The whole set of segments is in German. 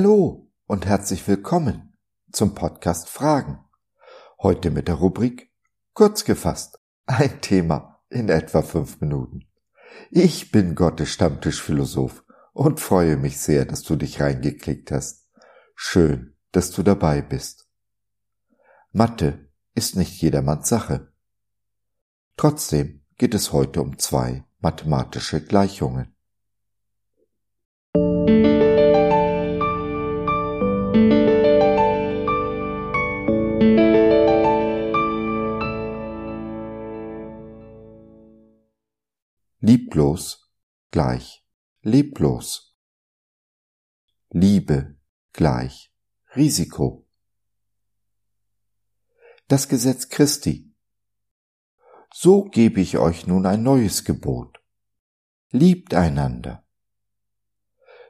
Hallo und herzlich willkommen zum Podcast Fragen. Heute mit der Rubrik Kurz gefasst. Ein Thema in etwa fünf Minuten. Ich bin Gottes Stammtischphilosoph und freue mich sehr, dass du dich reingeklickt hast. Schön, dass du dabei bist. Mathe ist nicht jedermanns Sache. Trotzdem geht es heute um zwei mathematische Gleichungen. Lieblos gleich leblos. Liebe gleich Risiko. Das Gesetz Christi. So gebe ich euch nun ein neues Gebot. Liebt einander.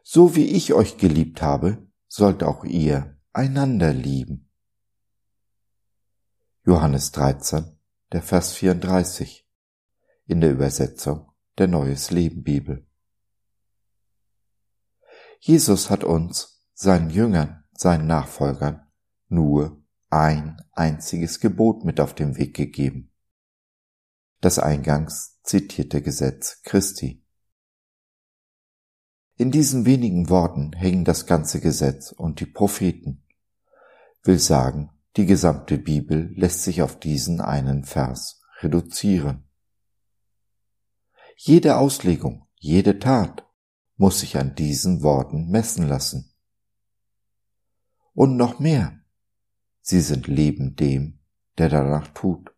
So wie ich euch geliebt habe, sollt auch ihr einander lieben. Johannes 13, der Vers 34 in der Übersetzung der Neues Leben Bibel. Jesus hat uns, seinen Jüngern, seinen Nachfolgern, nur ein einziges Gebot mit auf den Weg gegeben. Das eingangs zitierte Gesetz Christi. In diesen wenigen Worten hängen das ganze Gesetz und die Propheten. Will sagen, die gesamte Bibel lässt sich auf diesen einen Vers reduzieren. Jede Auslegung, jede Tat muss sich an diesen Worten messen lassen. Und noch mehr, sie sind Leben dem, der danach tut.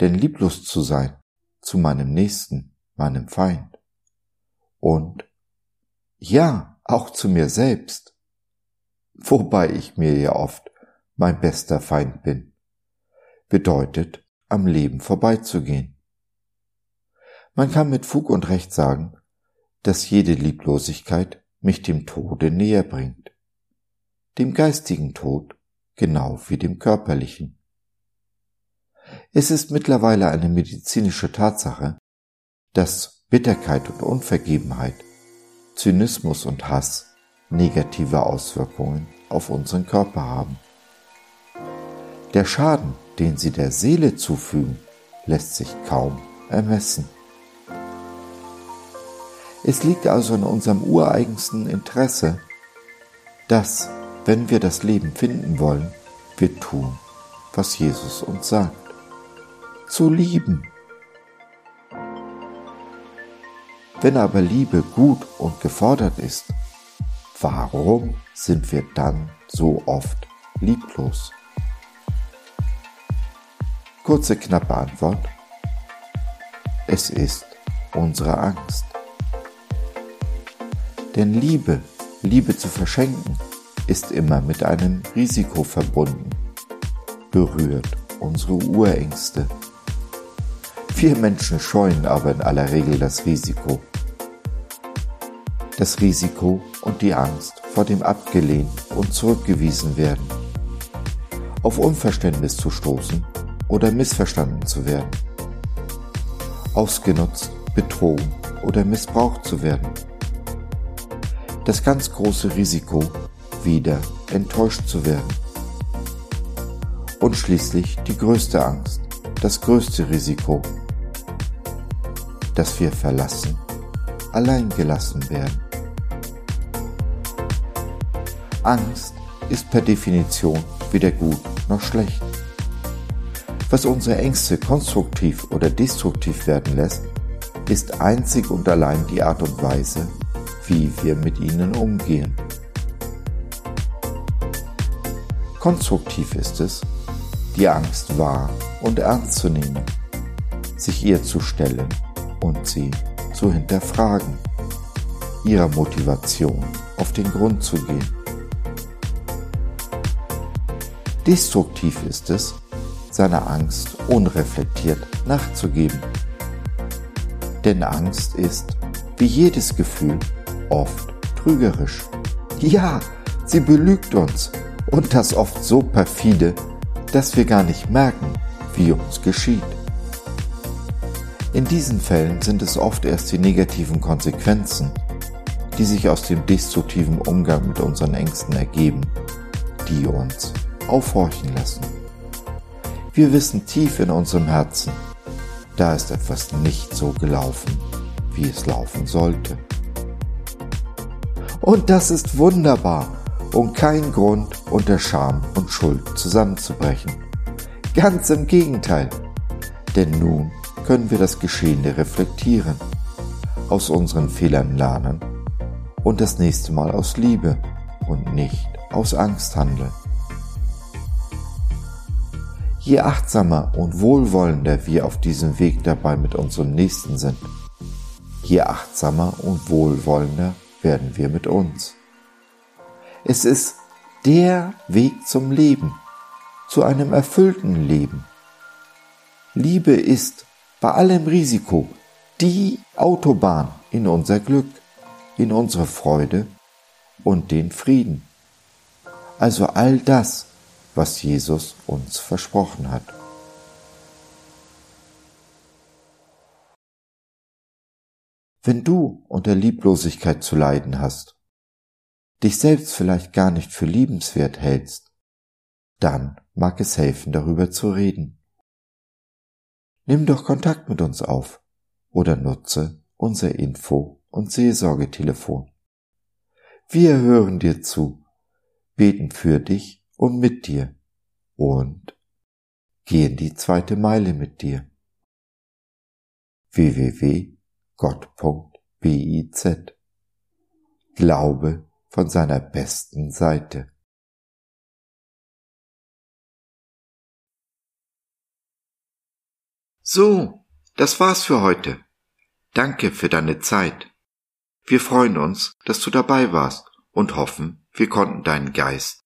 Denn lieblos zu sein zu meinem Nächsten, meinem Feind und ja, auch zu mir selbst, wobei ich mir ja oft mein bester Feind bin, bedeutet, am Leben vorbeizugehen. Man kann mit Fug und Recht sagen, dass jede Lieblosigkeit mich dem Tode näher bringt, dem geistigen Tod genau wie dem körperlichen. Es ist mittlerweile eine medizinische Tatsache, dass Bitterkeit und Unvergebenheit, Zynismus und Hass negative Auswirkungen auf unseren Körper haben. Der Schaden, den sie der Seele zufügen, lässt sich kaum ermessen. Es liegt also in unserem ureigensten Interesse, dass, wenn wir das Leben finden wollen, wir tun, was Jesus uns sagt. Zu lieben. Wenn aber Liebe gut und gefordert ist, warum sind wir dann so oft lieblos? Kurze, knappe Antwort. Es ist unsere Angst. Denn Liebe, Liebe zu verschenken, ist immer mit einem Risiko verbunden, berührt unsere Urängste. Wir Menschen scheuen aber in aller Regel das Risiko. Das Risiko und die Angst vor dem abgelehnt und zurückgewiesen werden, auf Unverständnis zu stoßen oder missverstanden zu werden, ausgenutzt, betrogen oder missbraucht zu werden das ganz große Risiko, wieder enttäuscht zu werden. Und schließlich die größte Angst, das größte Risiko, dass wir verlassen, allein gelassen werden. Angst ist per Definition weder gut noch schlecht. Was unsere Ängste konstruktiv oder destruktiv werden lässt, ist einzig und allein die Art und Weise, wie wir mit ihnen umgehen. Konstruktiv ist es, die Angst wahr und ernst zu nehmen, sich ihr zu stellen und sie zu hinterfragen, ihrer Motivation auf den Grund zu gehen. Destruktiv ist es, seiner Angst unreflektiert nachzugeben. Denn Angst ist, wie jedes Gefühl, oft trügerisch. Ja, sie belügt uns und das oft so perfide, dass wir gar nicht merken, wie uns geschieht. In diesen Fällen sind es oft erst die negativen Konsequenzen, die sich aus dem destruktiven Umgang mit unseren Ängsten ergeben, die uns aufhorchen lassen. Wir wissen tief in unserem Herzen, da ist etwas nicht so gelaufen, wie es laufen sollte. Und das ist wunderbar und kein Grund, unter Scham und Schuld zusammenzubrechen. Ganz im Gegenteil. Denn nun können wir das Geschehene reflektieren, aus unseren Fehlern lernen und das nächste Mal aus Liebe und nicht aus Angst handeln. Je achtsamer und wohlwollender wir auf diesem Weg dabei mit unserem Nächsten sind, je achtsamer und wohlwollender werden wir mit uns. Es ist der Weg zum Leben, zu einem erfüllten Leben. Liebe ist bei allem Risiko die Autobahn in unser Glück, in unsere Freude und den Frieden. Also all das, was Jesus uns versprochen hat. Wenn du unter Lieblosigkeit zu leiden hast, dich selbst vielleicht gar nicht für liebenswert hältst, dann mag es helfen, darüber zu reden. Nimm doch Kontakt mit uns auf oder nutze unser Info- und Seelsorgetelefon. Wir hören dir zu, beten für dich und mit dir und gehen die zweite Meile mit dir. www Gott.biz. Glaube von seiner besten Seite. So, das war's für heute. Danke für deine Zeit. Wir freuen uns, dass du dabei warst und hoffen, wir konnten deinen Geist